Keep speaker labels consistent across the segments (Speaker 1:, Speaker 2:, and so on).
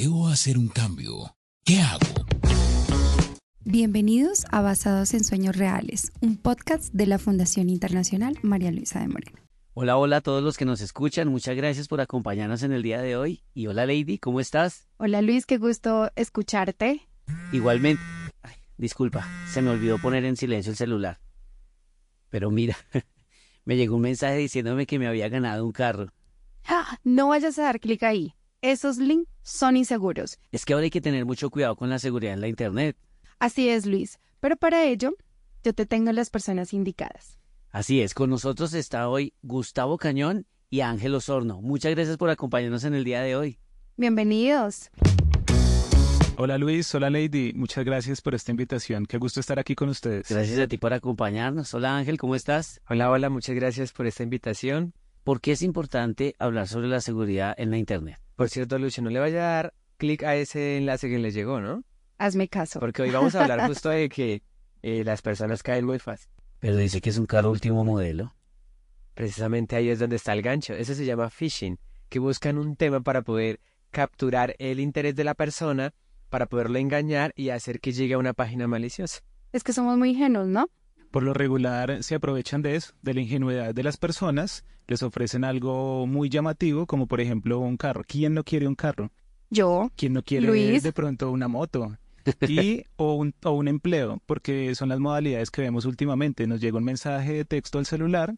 Speaker 1: Deseo hacer un cambio. ¿Qué hago?
Speaker 2: Bienvenidos a Basados en Sueños Reales, un podcast de la Fundación Internacional María Luisa de Moreno.
Speaker 3: Hola, hola a todos los que nos escuchan. Muchas gracias por acompañarnos en el día de hoy. Y hola, Lady, ¿cómo estás?
Speaker 2: Hola, Luis, qué gusto escucharte.
Speaker 3: Igualmente. Ay, disculpa, se me olvidó poner en silencio el celular. Pero mira, me llegó un mensaje diciéndome que me había ganado un carro.
Speaker 2: ¡Ah! No vayas a dar clic ahí. Esos links son inseguros.
Speaker 3: Es que ahora hay que tener mucho cuidado con la seguridad en la Internet.
Speaker 2: Así es, Luis. Pero para ello, yo te tengo las personas indicadas.
Speaker 3: Así es, con nosotros está hoy Gustavo Cañón y Ángel Osorno. Muchas gracias por acompañarnos en el día de hoy.
Speaker 2: Bienvenidos.
Speaker 4: Hola Luis, hola Lady, muchas gracias por esta invitación. Qué gusto estar aquí con ustedes.
Speaker 3: Gracias a ti por acompañarnos. Hola Ángel, ¿cómo estás?
Speaker 5: Hola, hola, muchas gracias por esta invitación.
Speaker 3: ¿Por qué es importante hablar sobre la seguridad en la Internet?
Speaker 5: Por cierto, Lucio, no le vaya a dar clic a ese enlace que le llegó, ¿no?
Speaker 2: Hazme caso.
Speaker 5: Porque hoy vamos a hablar justo de que eh, las personas caen muy fácil.
Speaker 3: Pero dice que es un carro último modelo.
Speaker 5: Precisamente ahí es donde está el gancho. Eso se llama phishing, que buscan un tema para poder capturar el interés de la persona, para poderlo engañar y hacer que llegue a una página maliciosa.
Speaker 2: Es que somos muy ingenuos, ¿no?
Speaker 4: Por lo regular se aprovechan de eso, de la ingenuidad de las personas, les ofrecen algo muy llamativo, como por ejemplo un carro. ¿Quién no quiere un carro?
Speaker 2: Yo.
Speaker 4: ¿Quién no quiere
Speaker 2: Luis.
Speaker 4: de pronto una moto? y o un, o un empleo, porque son las modalidades que vemos últimamente. Nos llega un mensaje de texto al celular,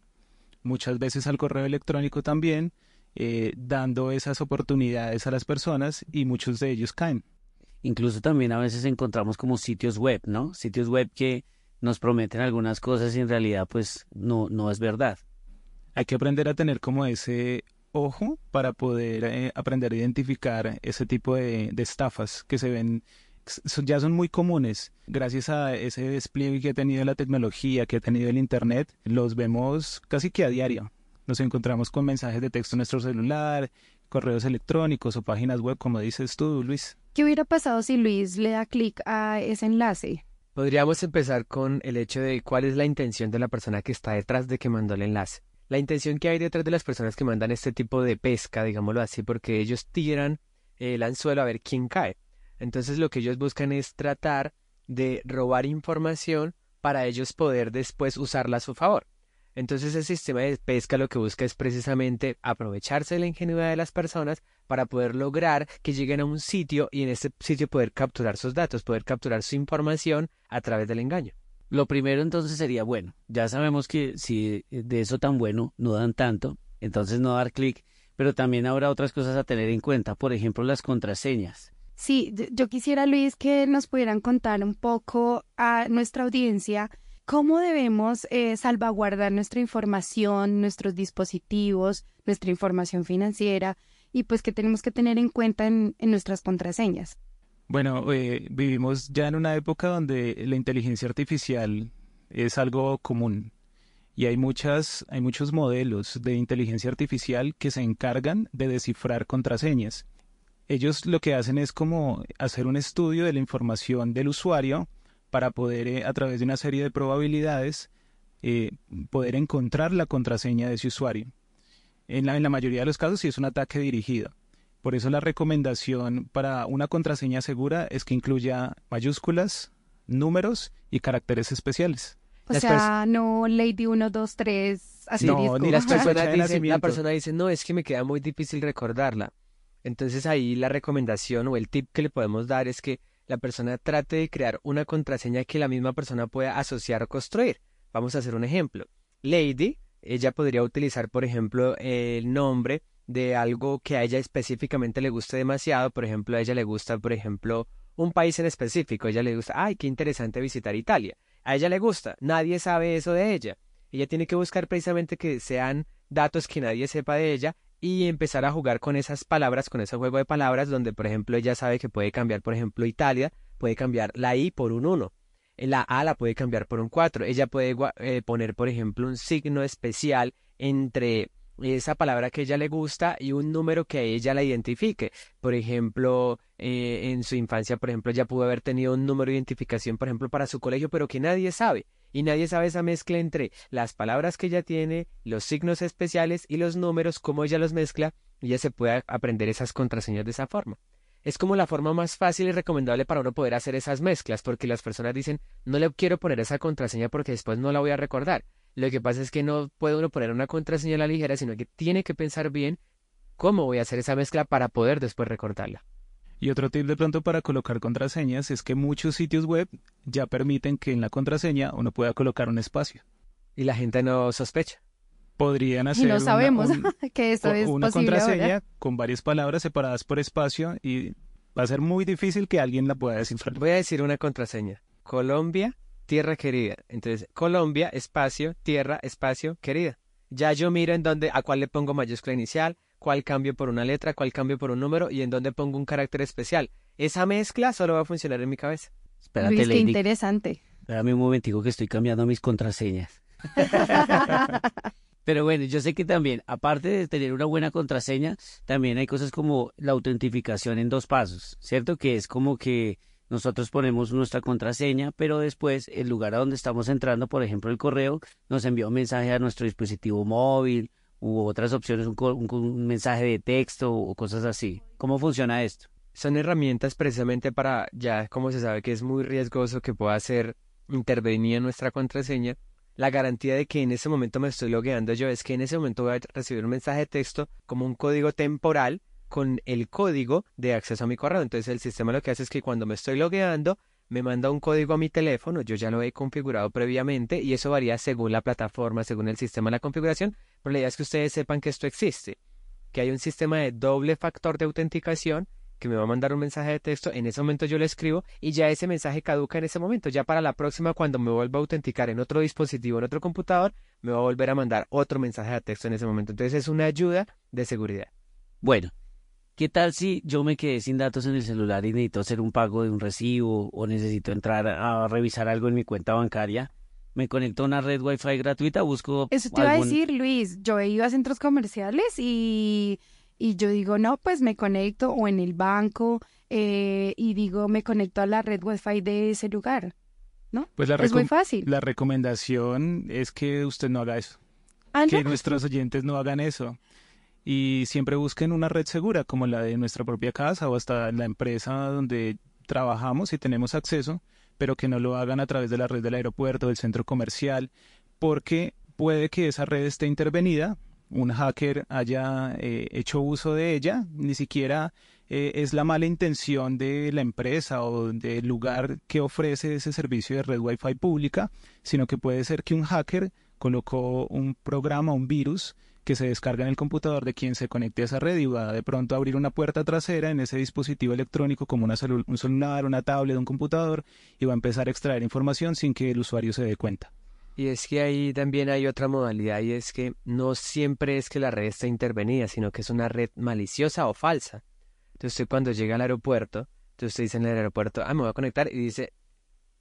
Speaker 4: muchas veces al correo electrónico también, eh, dando esas oportunidades a las personas y muchos de ellos caen.
Speaker 3: Incluso también a veces encontramos como sitios web, ¿no? Sitios web que nos prometen algunas cosas y en realidad pues no, no es verdad.
Speaker 4: Hay que aprender a tener como ese ojo para poder eh, aprender a identificar ese tipo de, de estafas que se ven son- ya son muy comunes. Gracias a ese despliegue que ha tenido la tecnología, que ha tenido el Internet, los vemos casi que a diario. Nos encontramos con mensajes de texto en nuestro celular, correos electrónicos o páginas web, como dices tú, Luis.
Speaker 2: ¿Qué hubiera pasado si Luis le da clic a ese enlace?
Speaker 5: Podríamos empezar con el hecho de cuál es la intención de la persona que está detrás de que mandó el enlace. La intención que hay detrás de las personas que mandan este tipo de pesca, digámoslo así, porque ellos tiran el anzuelo a ver quién cae. Entonces lo que ellos buscan es tratar de robar información para ellos poder después usarla a su favor. Entonces el sistema de pesca lo que busca es precisamente aprovecharse de la ingenuidad de las personas para poder lograr que lleguen a un sitio y en ese sitio poder capturar sus datos, poder capturar su información a través del engaño.
Speaker 3: Lo primero entonces sería, bueno, ya sabemos que si de eso tan bueno no dan tanto, entonces no dar clic, pero también habrá otras cosas a tener en cuenta, por ejemplo las contraseñas.
Speaker 2: Sí, yo- yo quisiera, Luis, que nos pudieran contar un poco a nuestra audiencia cómo debemos eh, salvaguardar nuestra información, nuestros dispositivos, nuestra información financiera y pues que tenemos que tener en cuenta en, en nuestras contraseñas.
Speaker 4: Bueno, eh, vivimos ya en una época donde la inteligencia artificial es algo común y hay muchas, hay muchos modelos de inteligencia artificial que se encargan de descifrar contraseñas. Ellos lo que hacen es como hacer un estudio de la información del usuario para poder, eh, a través de una serie de probabilidades, eh, poder encontrar la contraseña de ese usuario. En la, en la mayoría de los casos, si es un ataque dirigido. Por eso la recomendación para una contraseña segura es que incluya mayúsculas, números y caracteres especiales.
Speaker 2: O
Speaker 5: Las
Speaker 2: sea, no Lady 1, 2, 3, asterisco.
Speaker 4: ni
Speaker 5: Y las personas dicen, la persona dice, no, es que me queda muy difícil recordarla. Entonces ahí la recomendación o el tip que le podemos dar es que la persona trate de crear una contraseña que la misma persona pueda asociar o construir. Vamos a hacer un ejemplo. Lady, ella podría utilizar, por ejemplo, el nombre de algo que a ella específicamente le guste demasiado. Por ejemplo, a ella le gusta, por ejemplo, un país en específico. A ella le gusta, ay, qué interesante visitar Italia. A ella le gusta, nadie sabe eso de ella. Ella tiene que buscar precisamente que sean datos que nadie sepa de ella y empezar a jugar con esas palabras, con ese juego de palabras donde, por ejemplo, ella sabe que puede cambiar, por ejemplo, Italia, puede cambiar la I por un 1. La A la puede cambiar por un 4. Ella puede eh, poner, por ejemplo, un signo especial entre esa palabra que ella le gusta y un número que a ella la identifique. Por ejemplo, eh, en su infancia, por ejemplo, ella pudo haber tenido un número de identificación, por ejemplo, para su colegio, pero que nadie sabe. Y nadie sabe esa mezcla entre las palabras que ella tiene, los signos especiales y los números, cómo ella los mezcla, y ella se puede aprender esas contraseñas de esa forma. es como la forma más fácil y recomendable para uno poder hacer esas mezclas, porque las personas dicen, no le quiero poner esa contraseña porque después no la voy a recordar. Lo que pasa es que no puede uno poner una contraseña a la ligera, sino que tiene que pensar bien cómo voy a hacer esa mezcla para poder después recordarla.
Speaker 4: Y otro tip de pronto para colocar contraseñas es que muchos sitios web ya permiten que en la contraseña uno pueda colocar un espacio.
Speaker 5: Y la gente no sospecha.
Speaker 4: Podrían hacer
Speaker 2: Y no
Speaker 4: una-
Speaker 2: sabemos
Speaker 4: un-
Speaker 2: que esto es
Speaker 4: una
Speaker 2: posible
Speaker 4: contraseña
Speaker 2: ahora.
Speaker 4: con varias palabras separadas por espacio y va a ser muy difícil que alguien la pueda descifrar.
Speaker 5: Voy a decir una contraseña. Colombia, tierra querida. Entonces, Colombia, espacio, tierra, espacio, querida. Ya yo miro en dónde, a cuál le pongo mayúscula inicial, cuál cambio por una letra, cuál cambio por un número y en dónde pongo un carácter especial. Esa mezcla solo va a funcionar en mi cabeza.
Speaker 3: Espérate,
Speaker 2: Luis, qué
Speaker 3: Lady.
Speaker 2: interesante.
Speaker 3: Espérame un momentico que estoy cambiando mis contraseñas. Pero bueno, yo sé que también, aparte de tener una buena contraseña, también hay cosas como la autentificación en dos pasos, ¿cierto? Que es como que nosotros ponemos nuestra contraseña, pero después el lugar a donde estamos entrando, por ejemplo el correo, nos envía un mensaje a nuestro dispositivo móvil u otras opciones, un, mensaje de texto o cosas así. ¿Cómo funciona esto?
Speaker 5: Son herramientas precisamente para, ya como se sabe que es muy riesgoso que pueda ser intervenida en nuestra contraseña, la garantía de que en ese momento me estoy logueando yo es que en ese momento voy a recibir un mensaje de texto como un código temporal con el código de acceso a mi correo. Entonces el sistema lo que hace es que cuando me estoy logueando me manda un código a mi teléfono, yo ya lo he configurado previamente y eso varía según la plataforma, según el sistema de la configuración, pero la idea es que ustedes sepan que esto existe, que hay un sistema de doble factor de autenticación que me va a mandar un mensaje de texto, en ese momento yo lo escribo y ya ese mensaje caduca en ese momento. Ya para la próxima, cuando me vuelva a autenticar en otro dispositivo, en otro computador, me va a volver a mandar otro mensaje de texto en ese momento. Entonces es una ayuda de seguridad.
Speaker 3: Bueno, ¿qué tal si yo me quedé sin datos en el celular y necesito hacer un pago de un recibo o necesito entrar a revisar algo en mi cuenta bancaria? Me conecto a una red Wi-Fi gratuita, busco
Speaker 2: Eso te iba a decir, Luis. Yo he ido a centros comerciales y, y yo digo, no, pues me conecto o en el banco eh, y digo, me conecto a la red Wi-Fi de ese lugar. ¿No?
Speaker 4: Pues la,
Speaker 2: es muy fácil.
Speaker 4: la recomendación es que usted no haga eso,
Speaker 2: Ah,
Speaker 4: que nuestros oyentes no hagan eso. Y siempre busquen una red segura como la de nuestra propia casa o hasta la empresa donde trabajamos y tenemos acceso, pero que no lo hagan a través de la red del aeropuerto, del centro comercial, porque puede que esa red esté intervenida, un hacker haya eh, hecho uso de ella, ni siquiera eh, es la mala intención de la empresa o del lugar que ofrece ese servicio de red Wi-Fi pública, sino que puede ser que un hacker colocó un programa, un virus, que se descarga en el computador de quien se conecte a esa red y va de pronto a abrir una puerta trasera en ese dispositivo electrónico como una celu- un celular, una tablet, un computador y va a empezar a extraer información sin que el usuario se dé cuenta.
Speaker 5: Y es que ahí también hay otra modalidad y es que no siempre es que la red está intervenida, sino que es una red maliciosa o falsa. Entonces usted cuando llega al aeropuerto, entonces usted dice en el aeropuerto, ah, me voy a conectar y dice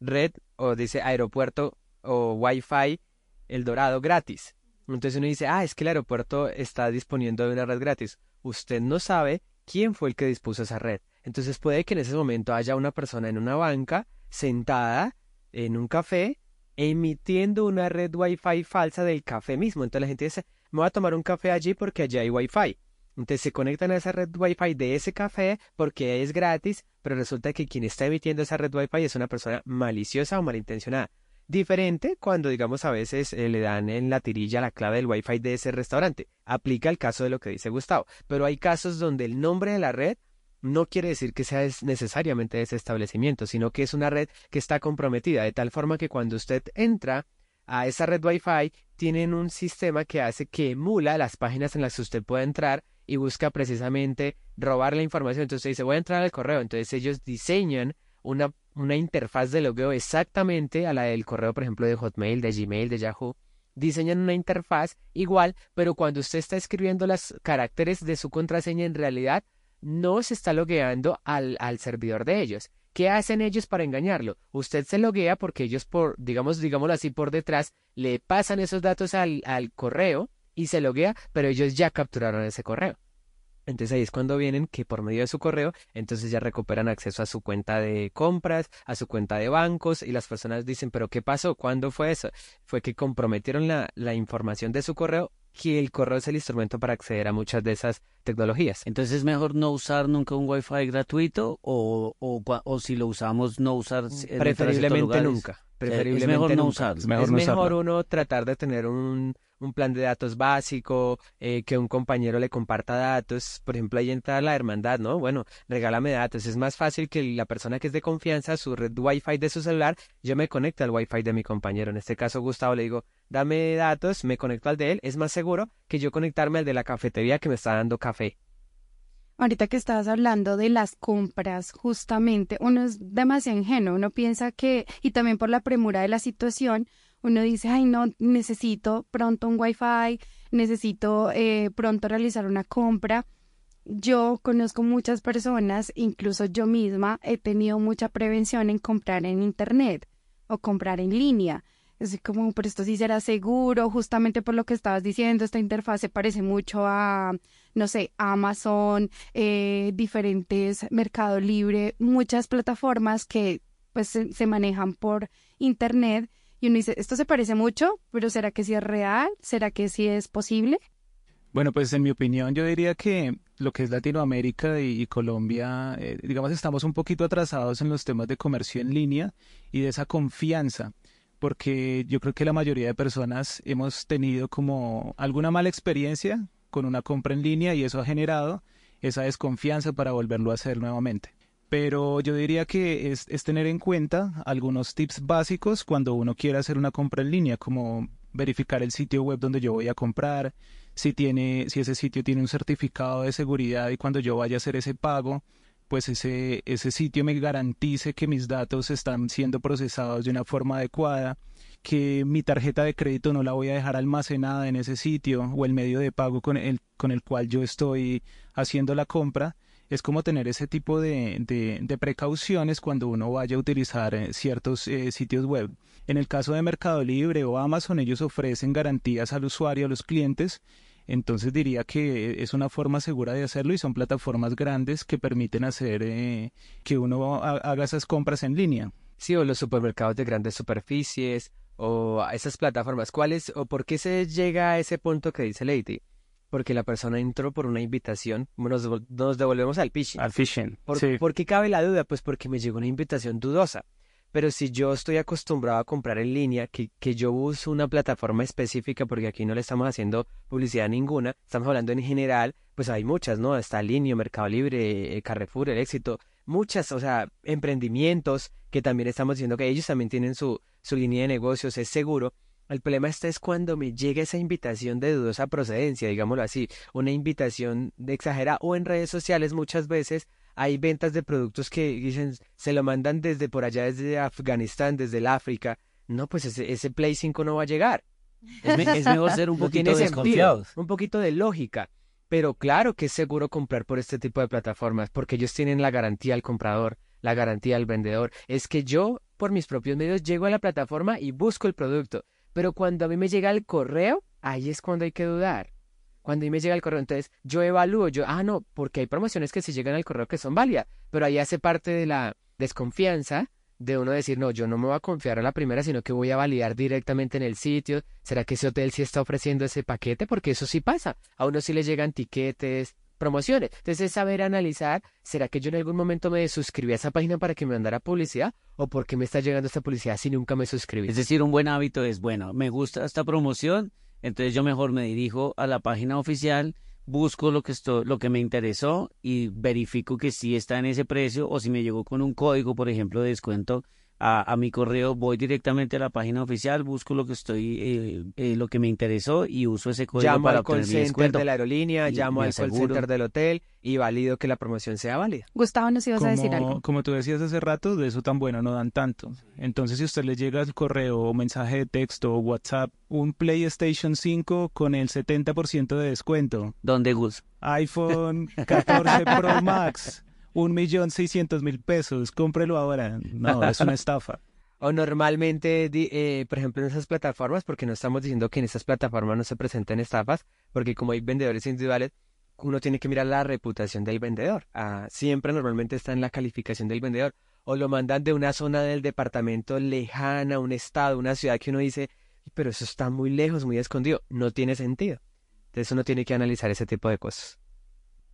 Speaker 5: red o dice aeropuerto o Wi-Fi El Dorado gratis. Entonces uno dice, ah, es que el aeropuerto está disponiendo de una red gratis. Usted no sabe quién fue el que dispuso esa red. Entonces puede que en ese momento haya una persona en una banca sentada en un café emitiendo una red Wi-Fi falsa del café mismo. Entonces la gente dice, me voy a tomar un café allí porque allí hay Wi-Fi. Entonces se conectan a esa red Wi-Fi de ese café porque es gratis, pero resulta que quien está emitiendo esa red Wi-Fi es una persona maliciosa o malintencionada. Diferente cuando, digamos, a veces eh, le dan en la tirilla la clave del Wi-Fi de ese restaurante. Aplica el caso de lo que dice Gustavo. Pero hay casos donde el nombre de la red no quiere decir que sea es- necesariamente ese establecimiento, sino que es una red que está comprometida, de tal forma que cuando usted entra a esa red Wi-Fi, tienen un sistema que hace que emula las páginas en las que usted puede entrar y busca precisamente robar la información. Entonces usted dice, voy a entrar al correo. Entonces ellos diseñan una, una interfaz de logueo exactamente a la del correo, por ejemplo, de Hotmail, de Gmail, de Yahoo. Diseñan una interfaz igual, pero cuando usted está escribiendo los caracteres de su contraseña, en realidad no se está logueando al, al servidor de ellos. ¿Qué hacen ellos para engañarlo? Usted se loguea porque ellos por, digamos, digámoslo así, por detrás, le pasan esos datos al, al correo y se loguea, pero ellos ya capturaron ese correo. Entonces ahí es cuando vienen que por medio de su correo, entonces ya recuperan acceso a su cuenta de compras, a su cuenta de bancos y las personas dicen, pero ¿qué pasó? ¿Cuándo fue eso? Fue que comprometieron la, la información de su correo que el correo es el instrumento para acceder a muchas de esas tecnologías.
Speaker 3: Entonces es mejor no usar nunca un Wi-Fi gratuito o, o, o si lo usamos no usar
Speaker 5: preferiblemente nunca. Preferiblemente
Speaker 3: es mejor no usarlo.
Speaker 5: Es mejor, uno tratar de tener un, un plan de datos básico, eh, que un compañero le comparta datos. Por ejemplo, ahí entra la hermandad, ¿no? Bueno, regálame datos. Es más fácil que la persona que es de confianza, su red Wi-Fi de su celular, yo me conecte al Wi-Fi de mi compañero. En este caso, Gustavo le digo, dame datos, me conecto al de él. Es más seguro que yo conectarme al de la cafetería que me está dando café.
Speaker 2: Ahorita que estabas hablando de las compras, justamente, uno es demasiado ingenuo, uno piensa que, y también por la premura de la situación, uno dice, ay, no, necesito pronto un wifi, necesito eh, pronto realizar una compra. Yo conozco muchas personas, incluso yo misma, he tenido mucha prevención en comprar en Internet o comprar en línea. Es como, pero esto sí será seguro, justamente por lo que estabas diciendo, esta interfaz se parece mucho a, no sé, Amazon, eh, diferentes Mercado Libre, muchas plataformas que pues se, manejan por Internet y uno dice, esto se parece mucho, pero ¿será que sí es real? ¿Será que sí es posible?
Speaker 4: Bueno, pues en mi opinión yo diría que lo que es Latinoamérica y, Colombia, eh, digamos, estamos un poquito atrasados en los temas de comercio en línea y de esa confianza porque yo creo que la mayoría de personas hemos tenido como alguna mala experiencia con una compra en línea y eso ha generado esa desconfianza para volverlo a hacer nuevamente. Pero yo diría que es, tener en cuenta algunos tips básicos cuando uno quiere hacer una compra en línea, como verificar el sitio web donde yo voy a comprar, si tiene, si ese sitio tiene un certificado de seguridad y cuando yo vaya a hacer ese pago, pues ese, ese sitio me garantice que mis datos están siendo procesados de una forma adecuada, que mi tarjeta de crédito no la voy a dejar almacenada en ese sitio o el medio de pago con el, con el cual yo estoy haciendo la compra. Es como tener ese tipo de, de, precauciones cuando uno vaya a utilizar eh, ciertos eh, sitios web. En el caso de Mercado Libre o Amazon, ellos ofrecen garantías al usuario, a los clientes, entonces diría que es una forma segura de hacerlo y son plataformas grandes que permiten hacer eh, que uno haga esas compras en línea.
Speaker 5: Sí, o los supermercados de grandes superficies o esas plataformas. ¿Cuáles o por qué se llega a ese punto que dice Lady? Porque la persona entró por una invitación. Nos, nos devolvemos al phishing.
Speaker 4: Al phishing.
Speaker 5: ¿Por qué cabe la duda? Pues porque me llegó una invitación dudosa. Pero si yo estoy acostumbrado a comprar en línea, que, que yo uso una plataforma específica, porque aquí no le estamos haciendo publicidad ninguna, estamos hablando en general, pues hay muchas, ¿no? Está Linio, Mercado Libre, eh, Carrefour, El Éxito, muchas, o sea, emprendimientos que también estamos diciendo que ellos también tienen su, su línea de negocios, es seguro. El problema está es cuando me llega esa invitación de dudosa procedencia, digámoslo así, una invitación de exagerada o en redes sociales muchas veces hay ventas de productos que dicen, se lo mandan desde por allá, desde Afganistán, desde el África. No, pues ese, ese Play 5 no va a llegar.
Speaker 3: Es, mejor ser un poquito desconfiados.
Speaker 5: un poquito de lógica. Pero claro que es seguro comprar por este tipo de plataformas, porque ellos tienen la garantía al comprador, la garantía al vendedor. Es que yo, por mis propios medios, llego a la plataforma y busco el producto. Pero cuando a mí me llega el correo, ahí es cuando hay que dudar. Cuando a mí me llega el correo, entonces yo evalúo, yo, ah, no, porque hay promociones que se llegan al correo que son válidas, pero ahí hace parte de la desconfianza de uno decir, no, yo no me voy a confiar a la primera, sino que voy a validar directamente en el sitio. ¿Será que ese hotel sí está ofreciendo ese paquete? Porque eso sí pasa. A uno sí le llegan tiquetes, promociones. Entonces es saber analizar, ¿será que yo en algún momento me suscribí a esa página para que me mandara publicidad? ¿O por qué me está llegando esta publicidad si nunca me suscribí?
Speaker 3: Es decir, un buen hábito es, bueno, me gusta esta promoción, entonces yo mejor me dirijo a la página oficial, busco lo que, esto, lo que me interesó y verifico que sí está en ese precio o si me llegó con un código, por ejemplo, de descuento a, mi correo, voy directamente a la página oficial, busco lo que estoy, eh, eh, lo que me interesó y uso ese código
Speaker 5: llamo
Speaker 3: para
Speaker 5: al call center de la aerolínea, llamo al call center del hotel y valido que la promoción sea válida.
Speaker 2: Gustavo, nos ibas
Speaker 4: como,
Speaker 2: a decir algo.
Speaker 4: Como tú decías hace rato, de eso tan bueno no dan tanto. Entonces, si usted le llega el correo o mensaje de texto o WhatsApp, un PlayStation 5 con el 70% de descuento.
Speaker 3: ¿Dónde, Gus?
Speaker 4: iPhone 14 Pro Max un millón seiscientos mil pesos, cómprelo ahora. No, es una estafa.
Speaker 5: O normalmente, eh, por ejemplo, en esas plataformas, porque no estamos diciendo que en esas plataformas no se presenten estafas, porque como hay vendedores individuales, uno tiene que mirar la reputación del vendedor. Ah, siempre normalmente está en la calificación del vendedor. O lo mandan de una zona del departamento lejana, un estado, una ciudad que uno dice, pero eso está muy lejos, muy escondido. No tiene sentido. Entonces uno tiene que analizar ese tipo de cosas.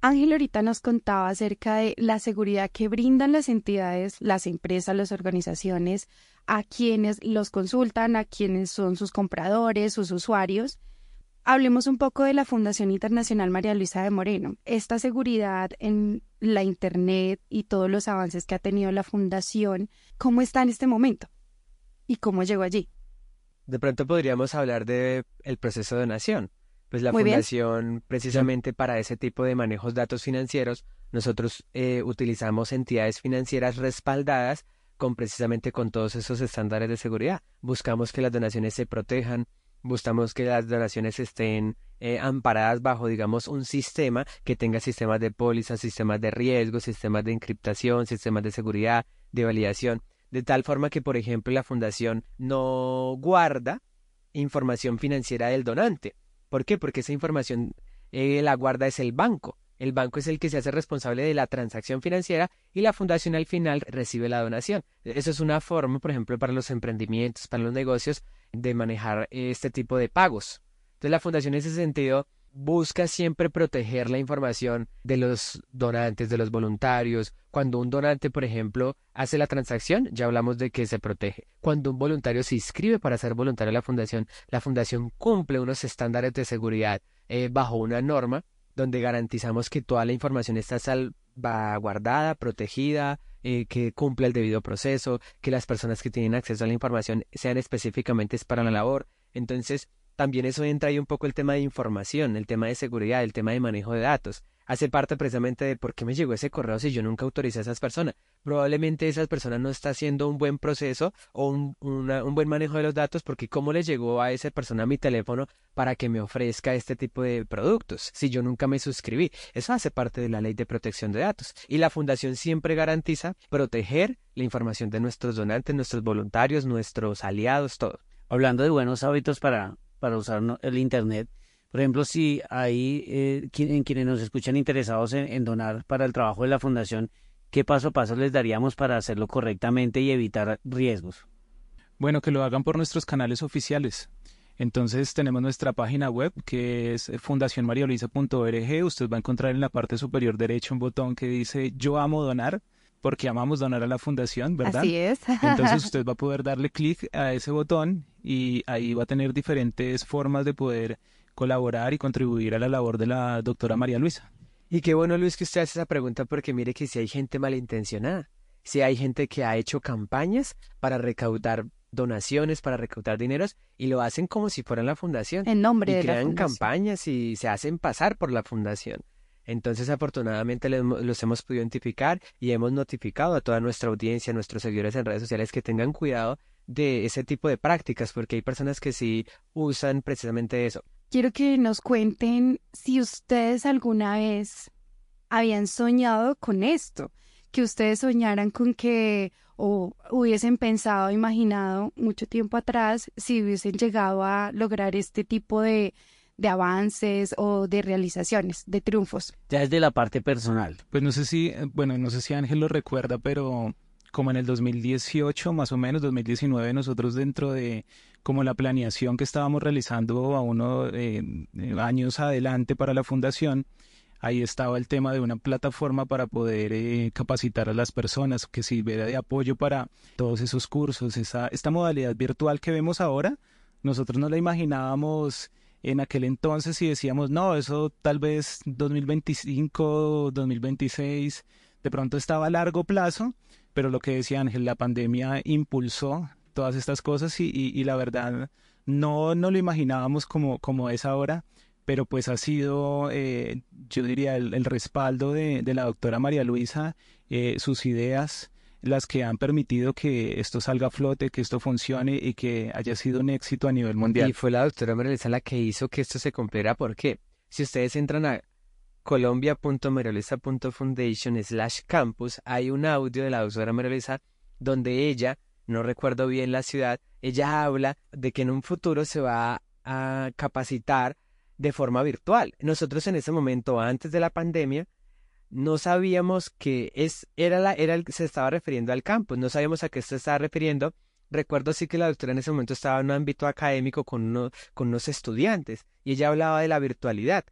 Speaker 2: Ángel ahorita nos contaba acerca de la seguridad que brindan las entidades, las empresas, las organizaciones, a quienes los consultan, a quienes son sus compradores, sus usuarios. Hablemos un poco de la Fundación Internacional María Luisa de Moreno. Esta seguridad en la Internet y todos los avances que ha tenido la Fundación, ¿cómo está en este momento? ¿Y cómo llegó allí?
Speaker 5: De pronto podríamos hablar del el proceso de donación. Pues la fundación, precisamente para ese tipo de manejos datos financieros, nosotros eh, utilizamos entidades financieras respaldadas con precisamente con todos esos estándares de seguridad. Buscamos que las donaciones se protejan, buscamos que las donaciones estén eh, amparadas bajo, digamos, un sistema que tenga sistemas de póliza, sistemas de riesgo, sistemas de encriptación, sistemas de seguridad, de validación, de tal forma que, por ejemplo, la fundación no guarda información financiera del donante ¿Por qué? Porque esa información eh, la guarda es el banco. El banco es el que se hace responsable de la transacción financiera y la fundación al final recibe la donación. Eso es una forma, por ejemplo, para los emprendimientos, para los negocios, de manejar este tipo de pagos. Entonces la fundación en ese sentido busca siempre proteger la información de los donantes, de los voluntarios. Cuando un donante, por ejemplo, hace la transacción, ya hablamos de que se protege. Cuando un voluntario se inscribe para ser voluntario a la fundación, la fundación cumple unos estándares de seguridad eh, bajo una norma donde garantizamos que toda la información está salvaguardada, protegida, eh, que cumpla el debido proceso, que las personas que tienen acceso a la información sean específicamente para la labor. Entonces, también eso entra ahí un poco el tema de información, el tema de seguridad, el tema de manejo de datos. Hace parte precisamente de por qué me llegó ese correo si yo nunca autoricé a esas personas. Probablemente esas personas no está haciendo un buen proceso o un, un buen manejo de los datos porque cómo le llegó a esa persona mi teléfono para que me ofrezca este tipo de productos si yo nunca me suscribí. Eso hace parte de la ley de protección de datos. Y la fundación siempre garantiza proteger la información de nuestros donantes, nuestros voluntarios, nuestros aliados, todo.
Speaker 3: Hablando de buenos hábitos para para usar el Internet. Por ejemplo, si hay eh, en quienes nos escuchan interesados en, donar para el trabajo de la fundación, ¿qué paso a paso les daríamos para hacerlo correctamente y evitar riesgos?
Speaker 4: Bueno, que lo hagan por nuestros canales oficiales. Entonces tenemos nuestra página web que es fundacionmarioluisa.org. Usted va a encontrar en la parte superior derecha un botón que dice Yo amo donar porque amamos donar a la fundación, ¿verdad?
Speaker 2: Así es.
Speaker 4: Entonces usted va a poder darle clic a ese botón y ahí va a tener diferentes formas de poder colaborar y contribuir a la labor de la doctora María Luisa.
Speaker 5: Y qué bueno, Luis, que usted hace esa pregunta porque mire que si hay gente malintencionada, si hay gente que ha hecho campañas para recaudar donaciones, para recaudar dineros y lo hacen como si fueran la fundación.
Speaker 2: En nombre
Speaker 5: y
Speaker 2: de
Speaker 5: crean
Speaker 2: la fundación.
Speaker 5: campañas y se hacen pasar por la fundación. Entonces, afortunadamente los hemos podido identificar y hemos notificado a toda nuestra audiencia, a nuestros seguidores en redes sociales que tengan cuidado de ese tipo de prácticas, porque hay personas que sí usan precisamente eso.
Speaker 2: Quiero que nos cuenten si ustedes alguna vez habían soñado con esto, que ustedes soñaran con que o hubiesen pensado, imaginado mucho tiempo atrás si hubiesen llegado a lograr este tipo de de avances o de realizaciones, de triunfos.
Speaker 3: Ya es de la parte personal.
Speaker 4: Pues no sé si, eh, bueno, no sé si Ángel lo recuerda, pero como en el 2018, más o menos 2019, nosotros dentro de como la planeación que estábamos realizando a uno eh, años adelante para la fundación, ahí estaba el tema de una plataforma para poder eh, capacitar a las personas que sirviera de apoyo para todos esos cursos, esa, esta modalidad virtual que vemos ahora, nosotros no la imaginábamos en aquel entonces y decíamos, no, eso tal vez 2025, 2026, de pronto estaba a largo plazo, pero lo que decía Ángel, la pandemia impulsó todas estas cosas y, y, la verdad no, no lo imaginábamos como, como es ahora, pero pues ha sido, eh, yo diría, el, respaldo de, de, la doctora María Luisa, eh, sus ideas, las que han permitido que esto salga a flote, que esto funcione y que haya sido un éxito a nivel mundial.
Speaker 5: Y fue la doctora Marilisa la que hizo que esto se cumpliera. ¿Por qué? Si ustedes entran a colombia.marilisa.foundation slash campus, hay un audio de la doctora Marilisa donde ella, no recuerdo bien la ciudad, ella habla de que en un futuro se va a capacitar de forma virtual. Nosotros en ese momento, antes de la pandemia, no sabíamos que es, era la, era el, se estaba refiriendo al campus, no sabíamos a qué se estaba refiriendo, Recuerdo sí que la doctora en ese momento estaba en un ámbito académico con, uno, con unos estudiantes y ella hablaba de la virtualidad.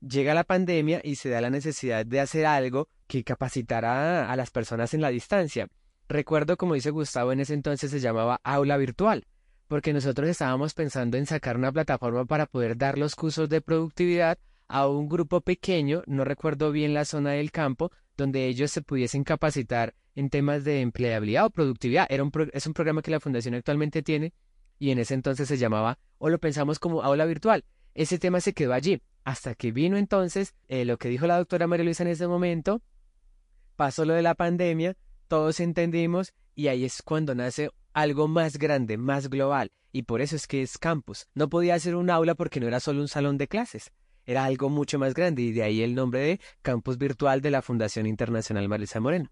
Speaker 5: Llega la pandemia y se da la necesidad de hacer algo que capacitara a las personas en la distancia. Recuerdo, como dice Gustavo, en ese entonces se llamaba aula virtual, porque nosotros estábamos pensando en sacar una plataforma para poder dar los cursos de productividad a un grupo pequeño, no recuerdo bien la zona del campo, donde ellos se pudiesen capacitar en temas de empleabilidad o productividad. Era un es un programa que la Fundación actualmente tiene y en ese entonces se llamaba, o lo pensamos como aula virtual. Ese tema se quedó allí, hasta que vino entonces eh, lo que dijo la doctora María Luisa en ese momento, pasó lo de la pandemia, todos entendimos y ahí es cuando nace algo más grande, más global, y por eso es que es campus. No podía ser un aula porque no era solo un salón de clases, era algo mucho más grande y de ahí el nombre de Campus Virtual de la Fundación Internacional Marisa Moreno.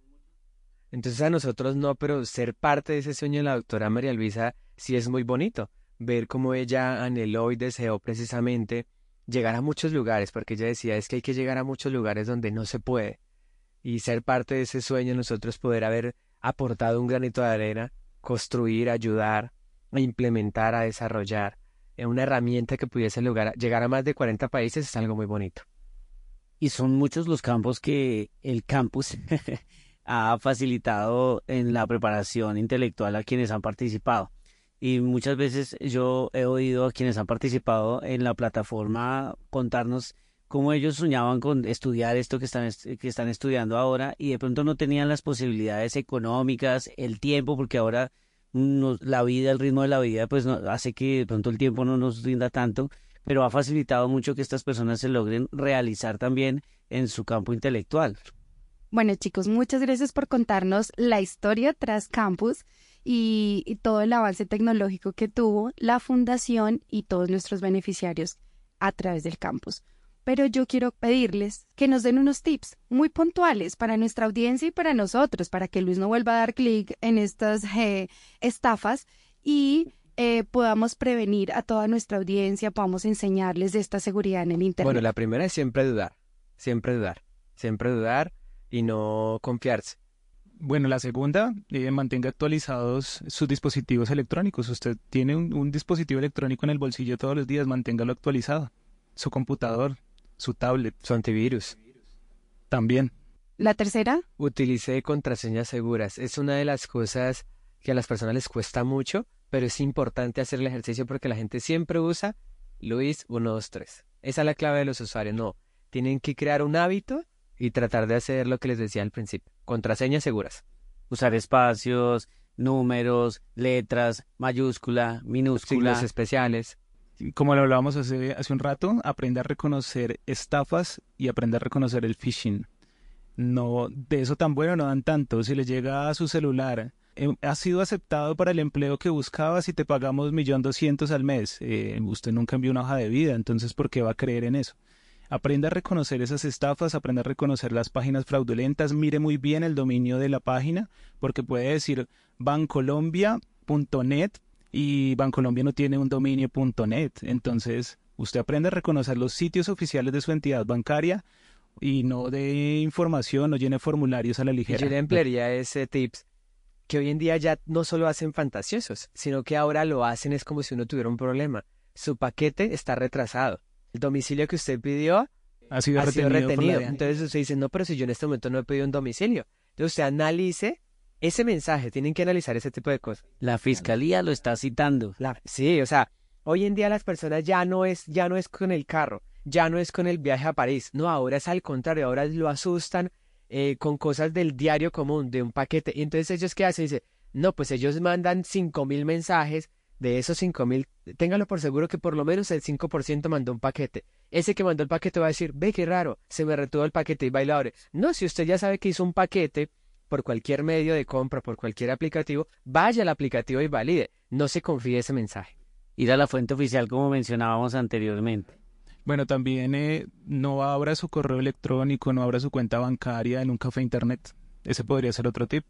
Speaker 5: Entonces a nosotros no, pero ser parte de ese sueño de la doctora María Luisa sí es muy bonito. Ver cómo ella anheló y deseó precisamente llegar a muchos lugares, porque ella decía es que hay que llegar a muchos lugares donde no se puede. Y ser parte de ese sueño, nosotros poder haber aportado un granito de arena, construir, ayudar, a implementar, a desarrollar una herramienta que pudiese llegar a más de 40 países es algo muy bonito.
Speaker 3: Y son muchos los campos que el campus ha facilitado en la preparación intelectual a quienes han participado. Y muchas veces yo he oído a quienes han participado en la plataforma contarnos cómo ellos soñaban con estudiar esto que están, que están estudiando ahora y de pronto no tenían las posibilidades económicas, el tiempo, porque ahora la vida, el ritmo de la vida, pues no, hace que de pronto el tiempo no nos rinda tanto, pero ha facilitado mucho que estas personas se logren realizar también en su campo intelectual.
Speaker 2: Bueno chicos, muchas gracias por contarnos la historia tras campus y, y todo el avance tecnológico que tuvo la fundación y todos nuestros beneficiarios a través del campus pero yo quiero pedirles que nos den unos tips muy puntuales para nuestra audiencia y para nosotros, para que Luis no vuelva a dar clic en estas eh, estafas y eh, podamos prevenir a toda nuestra audiencia, podamos enseñarles de esta seguridad en el Internet.
Speaker 5: Bueno, la primera es siempre dudar, siempre dudar, siempre dudar y no confiarse.
Speaker 4: Bueno, la segunda, eh, mantenga actualizados sus dispositivos electrónicos. Usted tiene un dispositivo electrónico en el bolsillo todos los días, manténgalo actualizado. Su computador, su tablet.
Speaker 5: Su antivirus.
Speaker 4: También.
Speaker 2: ¿La tercera?
Speaker 5: Utilice contraseñas seguras. Es una de las cosas que a las personas les cuesta mucho, pero es importante hacer el ejercicio porque la gente siempre usa Luis 123. Esa es la clave de los usuarios. No, tienen que crear un hábito y tratar de hacer lo que les decía al principio. Contraseñas seguras.
Speaker 3: Usar espacios, números, letras, mayúscula, minúscula.
Speaker 5: Signos especiales
Speaker 4: como lo hablábamos hace, hace un rato, aprende a reconocer estafas y aprende a reconocer el phishing. No, de eso tan bueno no dan tanto. Si le llega a su celular, eh, ha sido aceptado para el empleo que buscaba si te pagamos millón doscientos al mes. Eh, usted nunca envió una hoja de vida, entonces ¿por qué va a creer en eso? Aprende a reconocer esas estafas, aprende a reconocer las páginas fraudulentas, mire muy bien el dominio de la página, porque puede decir bancolombia.net y Bancolombia no tiene un dominio.net. Entonces, usted aprende a reconocer los sitios oficiales de su entidad bancaria y no de información, no llene formularios a la ligera.
Speaker 5: Yo le emplearía ese tips que hoy en día ya no solo hacen fantasiosos, sino que ahora lo hacen es como si uno tuviera un problema. Su paquete está retrasado. El domicilio que usted pidió
Speaker 4: ha sido retenido.
Speaker 5: Entonces usted dice, no, pero si yo en este momento no he pedido un domicilio. Entonces usted analice ese mensaje, tienen que analizar ese tipo de cosas.
Speaker 3: La fiscalía lo está citando.
Speaker 5: sí, o sea, hoy en día las personas ya no es, ya no es con el carro, ya no es con el viaje a París, no, ahora es al contrario, ahora lo asustan eh, con cosas del diario común, de un paquete. Y entonces ellos qué hacen, dice, no, pues ellos mandan cinco mil mensajes, de esos cinco mil, téngalo por seguro que por lo menos el 5% mandó un paquete. Ese que mandó el paquete va a decir, ve qué raro, se me retuvo el paquete y baila No, si usted ya sabe que hizo un paquete, por cualquier medio de compra, por cualquier aplicativo, vaya al aplicativo y valide. No se confíe ese mensaje.
Speaker 3: Ir a la fuente oficial como mencionábamos anteriormente.
Speaker 4: Bueno, también eh, no abra su correo electrónico, no abra su cuenta bancaria en un café internet. Ese podría ser otro tip.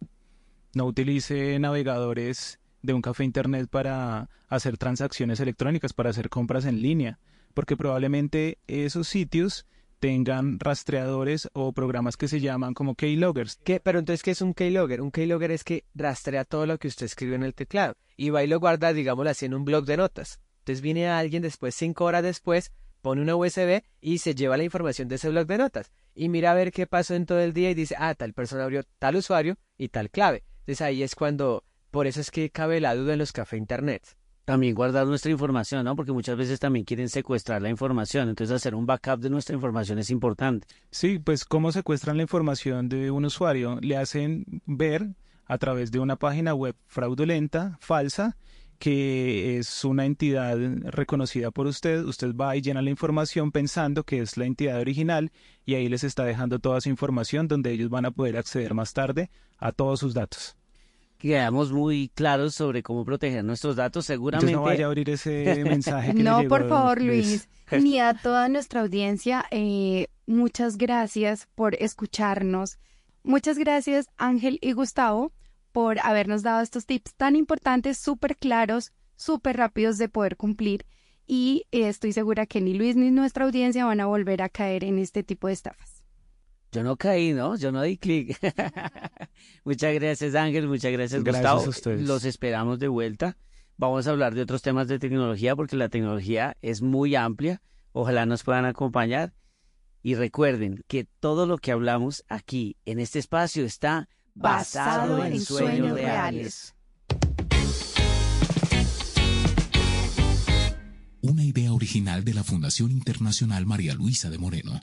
Speaker 4: No utilice navegadores de un café internet para hacer transacciones electrónicas, para hacer compras en línea, porque probablemente esos sitios tengan rastreadores o programas que se llaman como keyloggers.
Speaker 5: ¿Qué? Pero entonces, ¿qué es un keylogger? Un keylogger es que rastrea todo lo que usted escribe en el teclado y va y lo guarda, digámoslo así, en un blog de notas. Entonces viene alguien después, cinco horas después, pone una USB y se lleva la información de ese blog de notas y mira a ver qué pasó en todo el día y dice, ah, tal persona abrió tal usuario y tal clave. Entonces ahí es cuando, por eso es que cabe la duda en los cafés internet
Speaker 3: también guardar nuestra información, ¿no? Porque muchas veces también quieren secuestrar la información, entonces hacer un backup de nuestra información es importante.
Speaker 4: Sí, pues cómo secuestran la información de un usuario, le hacen ver a través de una página web fraudulenta, falsa, que es una entidad reconocida por usted, usted va y llena la información pensando que es la entidad original y ahí les está dejando toda su información donde ellos van a poder acceder más tarde a todos sus datos
Speaker 3: quedamos muy claros sobre cómo proteger nuestros datos, seguramente.
Speaker 4: no vaya a abrir ese mensaje.
Speaker 2: no, por favor, Luis, ni a toda nuestra audiencia, eh, muchas gracias por escucharnos. Muchas gracias, Ángel y Gustavo, por habernos dado estos tips tan importantes, súper claros, súper rápidos de poder cumplir. Y eh, estoy segura que ni Luis ni nuestra audiencia van a volver a caer en este tipo de estafas.
Speaker 3: Yo no caí, ¿no? Yo no di clic. muchas gracias, Ángel. Muchas gracias, Gustavo. Los esperamos de vuelta. Vamos a hablar de otros temas de tecnología porque la tecnología es muy amplia. Ojalá nos puedan acompañar. Y recuerden que todo lo que hablamos aquí en este espacio está basado, en, sueños, reales.
Speaker 1: Una idea original de la Fundación Internacional María Luisa de Moreno.